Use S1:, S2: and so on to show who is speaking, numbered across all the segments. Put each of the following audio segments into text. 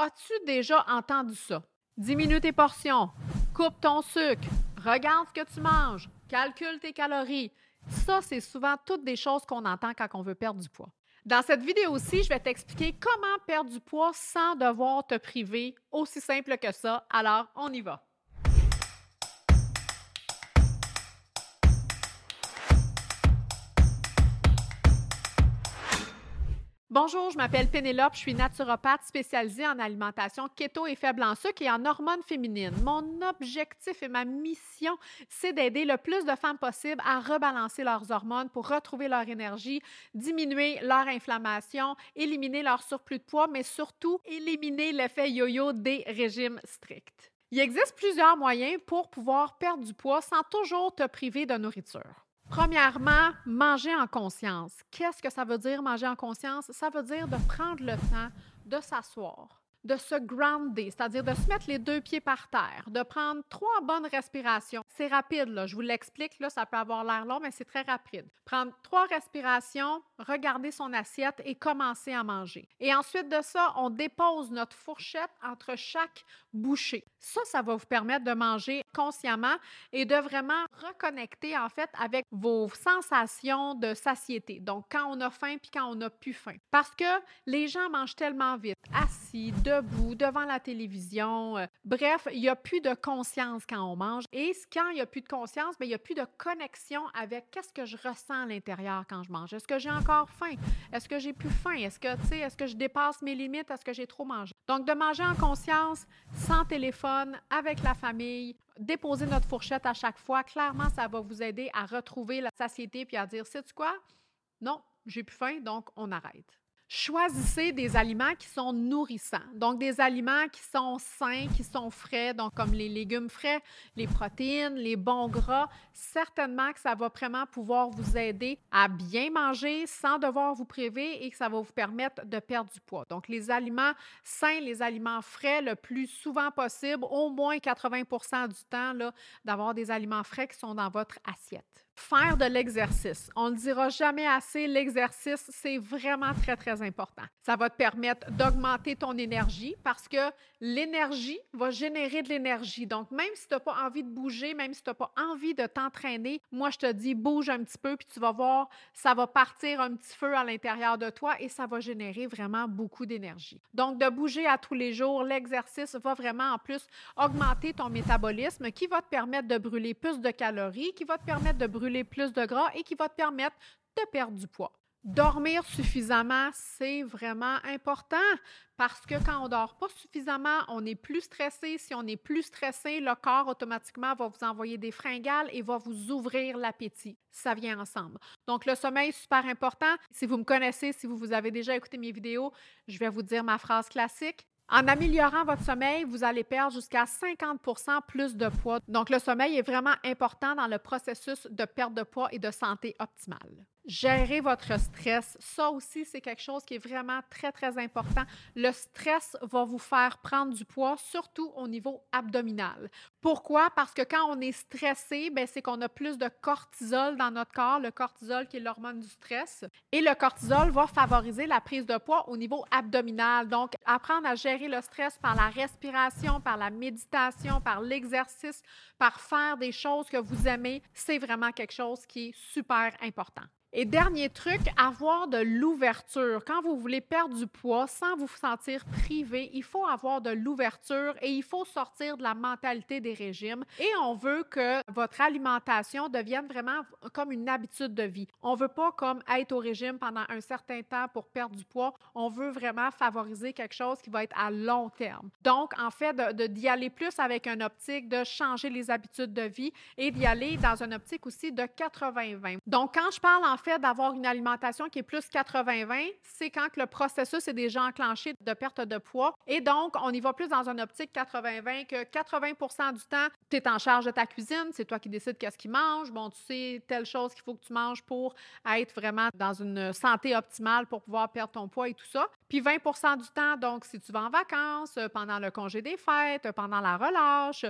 S1: As-tu déjà entendu ça? Diminue tes portions, coupe ton sucre, regarde ce que tu manges, calcule tes calories. Ça, c'est souvent toutes des choses qu'on entend quand on veut perdre du poids. Dans cette vidéo-ci, je vais t'expliquer comment perdre du poids sans devoir te priver. Aussi simple que ça. Alors, on y va. Bonjour, je m'appelle Pénélope, je suis naturopathe spécialisée en alimentation keto et faible en sucre et en hormones féminines. Mon objectif et ma mission, c'est d'aider le plus de femmes possible à rebalancer leurs hormones pour retrouver leur énergie, diminuer leur inflammation, éliminer leur surplus de poids, mais surtout éliminer l'effet yo-yo des régimes stricts. Il existe plusieurs moyens pour pouvoir perdre du poids sans toujours te priver de nourriture. Premièrement, manger en conscience. Qu'est-ce que ça veut dire manger en conscience? Ça veut dire de prendre le temps de s'asseoir, de se grounder, c'est-à-dire de se mettre les deux pieds par terre, de prendre trois bonnes respirations. C'est rapide, là, je vous l'explique, là, ça peut avoir l'air long, mais c'est très rapide. Prendre trois respirations, regarder son assiette et commencer à manger. Et ensuite de ça, on dépose notre fourchette entre chaque bouchée. Ça, ça va vous permettre de manger consciemment et de vraiment reconnecter en fait avec vos sensations de satiété. Donc, quand on a faim puis quand on n'a plus faim. Parce que les gens mangent tellement vite, debout, devant la télévision. Euh, bref, il n'y a plus de conscience quand on mange. Et quand il n'y a plus de conscience, ben, il n'y a plus de connexion avec qu'est-ce que je ressens à l'intérieur quand je mange. Est-ce que j'ai encore faim? Est-ce que j'ai plus faim? Est-ce que, est-ce que je dépasse mes limites? Est-ce que j'ai trop mangé? Donc, de manger en conscience, sans téléphone, avec la famille, déposer notre fourchette à chaque fois, clairement, ça va vous aider à retrouver la satiété puis à dire, sais-tu quoi? Non, j'ai plus faim, donc on arrête. Choisissez des aliments qui sont nourrissants. Donc, des aliments qui sont sains, qui sont frais, donc comme les légumes frais, les protéines, les bons gras. Certainement que ça va vraiment pouvoir vous aider à bien manger sans devoir vous priver et que ça va vous permettre de perdre du poids. Donc, les aliments sains, les aliments frais le plus souvent possible, au moins 80% du temps, d'avoir des aliments frais qui sont dans votre assiette. Faire de l'exercice. On ne dira jamais assez, l'exercice, c'est vraiment très, très important. Ça va te permettre d'augmenter ton énergie parce que l'énergie va générer de l'énergie. Donc, même si tu n'as pas envie de bouger, même si tu n'as pas envie de t'entraîner, moi, je te dis, bouge un petit peu, puis tu vas voir, ça va partir un petit feu à l'intérieur de toi et ça va générer vraiment beaucoup d'énergie. Donc, de bouger à tous les jours, l'exercice va vraiment en plus augmenter ton métabolisme qui va te permettre de brûler plus de calories, qui va te permettre de brûler plus de gras et qui va te permettre de perdre du poids. Dormir suffisamment, c'est vraiment important parce que quand on dort pas suffisamment, on est plus stressé. Si on est plus stressé, le corps automatiquement va vous envoyer des fringales et va vous ouvrir l'appétit. Ça vient ensemble. Donc le sommeil super important. Si vous me connaissez, si vous avez déjà écouté mes vidéos, je vais vous dire ma phrase classique. En améliorant votre sommeil, vous allez perdre jusqu'à 50% plus de poids. Donc, le sommeil est vraiment important dans le processus de perte de poids et de santé optimale. Gérer votre stress, ça aussi, c'est quelque chose qui est vraiment très, très important. Le stress va vous faire prendre du poids, surtout au niveau abdominal. Pourquoi? Parce que quand on est stressé, ben, c'est qu'on a plus de cortisol dans notre corps, le cortisol qui est l'hormone du stress. Et le cortisol va favoriser la prise de poids au niveau abdominal. Donc, apprendre à gérer le stress par la respiration, par la méditation, par l'exercice, par faire des choses que vous aimez, c'est vraiment quelque chose qui est super important. Et dernier truc, avoir de l'ouverture. Quand vous voulez perdre du poids sans vous sentir privé, il faut avoir de l'ouverture et il faut sortir de la mentalité des régimes. Et on veut que votre alimentation devienne vraiment comme une habitude de vie. On veut pas comme être au régime pendant un certain temps pour perdre du poids. On veut vraiment favoriser quelque chose qui va être à long terme. Donc, en fait, d'y aller plus avec une optique de changer les habitudes de vie et d'y aller dans une optique aussi de 80-20. Donc, quand je parle en fait d'avoir une alimentation qui est plus 80-20, c'est quand le processus est déjà enclenché de perte de poids. Et donc, on y va plus dans une optique 80-20 que 80 du temps, tu es en charge de ta cuisine, c'est toi qui décides qu'est-ce qu'il mange. Bon, tu sais telle chose qu'il faut que tu manges pour être vraiment dans une santé optimale pour pouvoir perdre ton poids et tout ça. Puis 20% du temps, donc, si tu vas en vacances, pendant le congé des fêtes, pendant la relâche,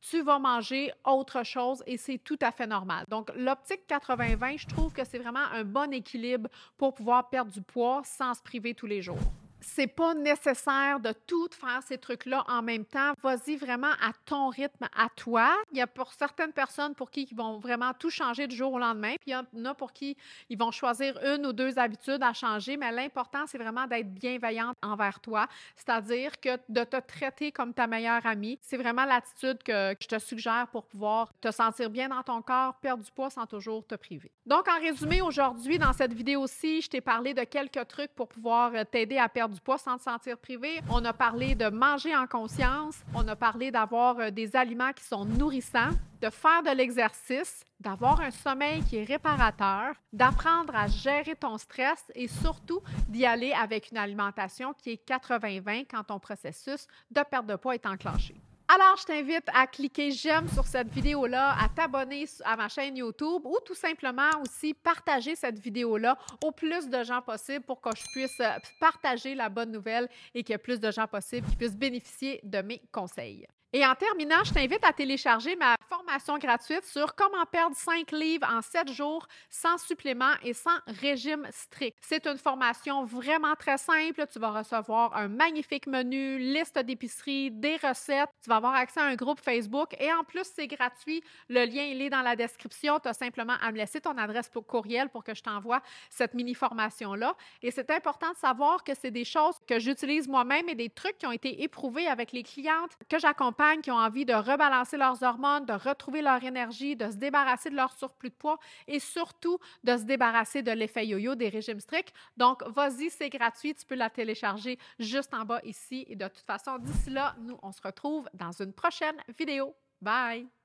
S1: tu vas manger autre chose et c'est tout à fait normal. Donc, l'optique 80-20, je trouve que c'est vraiment un bon équilibre pour pouvoir perdre du poids sans se priver tous les jours. C'est pas nécessaire de tout faire ces trucs-là en même temps. Vas-y vraiment à ton rythme, à toi. Il y a pour certaines personnes pour qui ils vont vraiment tout changer du jour au lendemain, puis il y en a pour qui ils vont choisir une ou deux habitudes à changer, mais l'important, c'est vraiment d'être bienveillante envers toi, c'est-à-dire que de te traiter comme ta meilleure amie. C'est vraiment l'attitude que je te suggère pour pouvoir te sentir bien dans ton corps, perdre du poids sans toujours te priver. Donc, en résumé, aujourd'hui, dans cette vidéo-ci, je t'ai parlé de quelques trucs pour pouvoir t'aider à perdre du poids sans te sentir privé. On a parlé de manger en conscience. On a parlé d'avoir euh, des aliments qui sont nourrissants, de faire de l'exercice, d'avoir un sommeil qui est réparateur, d'apprendre à gérer ton stress et surtout d'y aller avec une alimentation qui est 80-20 quand ton processus de perte de poids est enclenché. Alors, je t'invite à cliquer j'aime sur cette vidéo-là, à t'abonner à ma chaîne YouTube ou tout simplement aussi partager cette vidéo-là au plus de gens possible pour que je puisse euh, partager la bonne nouvelle et qu'il y ait plus de gens possible qui puissent bénéficier de mes conseils. Et en terminant, je t'invite à télécharger ma formation gratuite sur comment perdre 5 livres en 7 jours sans supplément et sans régime strict. C'est une formation vraiment très simple. Tu vas recevoir un magnifique menu, liste d'épicerie, des recettes. Tu vas avoir accès à un groupe Facebook et en plus, c'est gratuit. Le lien, il est dans la description. Tu as simplement à me laisser ton adresse pour courriel pour que je t'envoie cette mini-formation-là. Et c'est important de savoir que c'est des choses que j'utilise moi-même et des trucs qui ont été éprouvés avec les clientes que j'accompagne qui ont envie de rebalancer leurs hormones, de retrouver leur énergie, de se débarrasser de leur surplus de poids et surtout de se débarrasser de l'effet yo-yo des régimes stricts. Donc, vas-y, c'est gratuit. Tu peux la télécharger juste en bas ici. Et de toute façon, d'ici là, nous, on se retrouve dans une prochaine vidéo. Bye!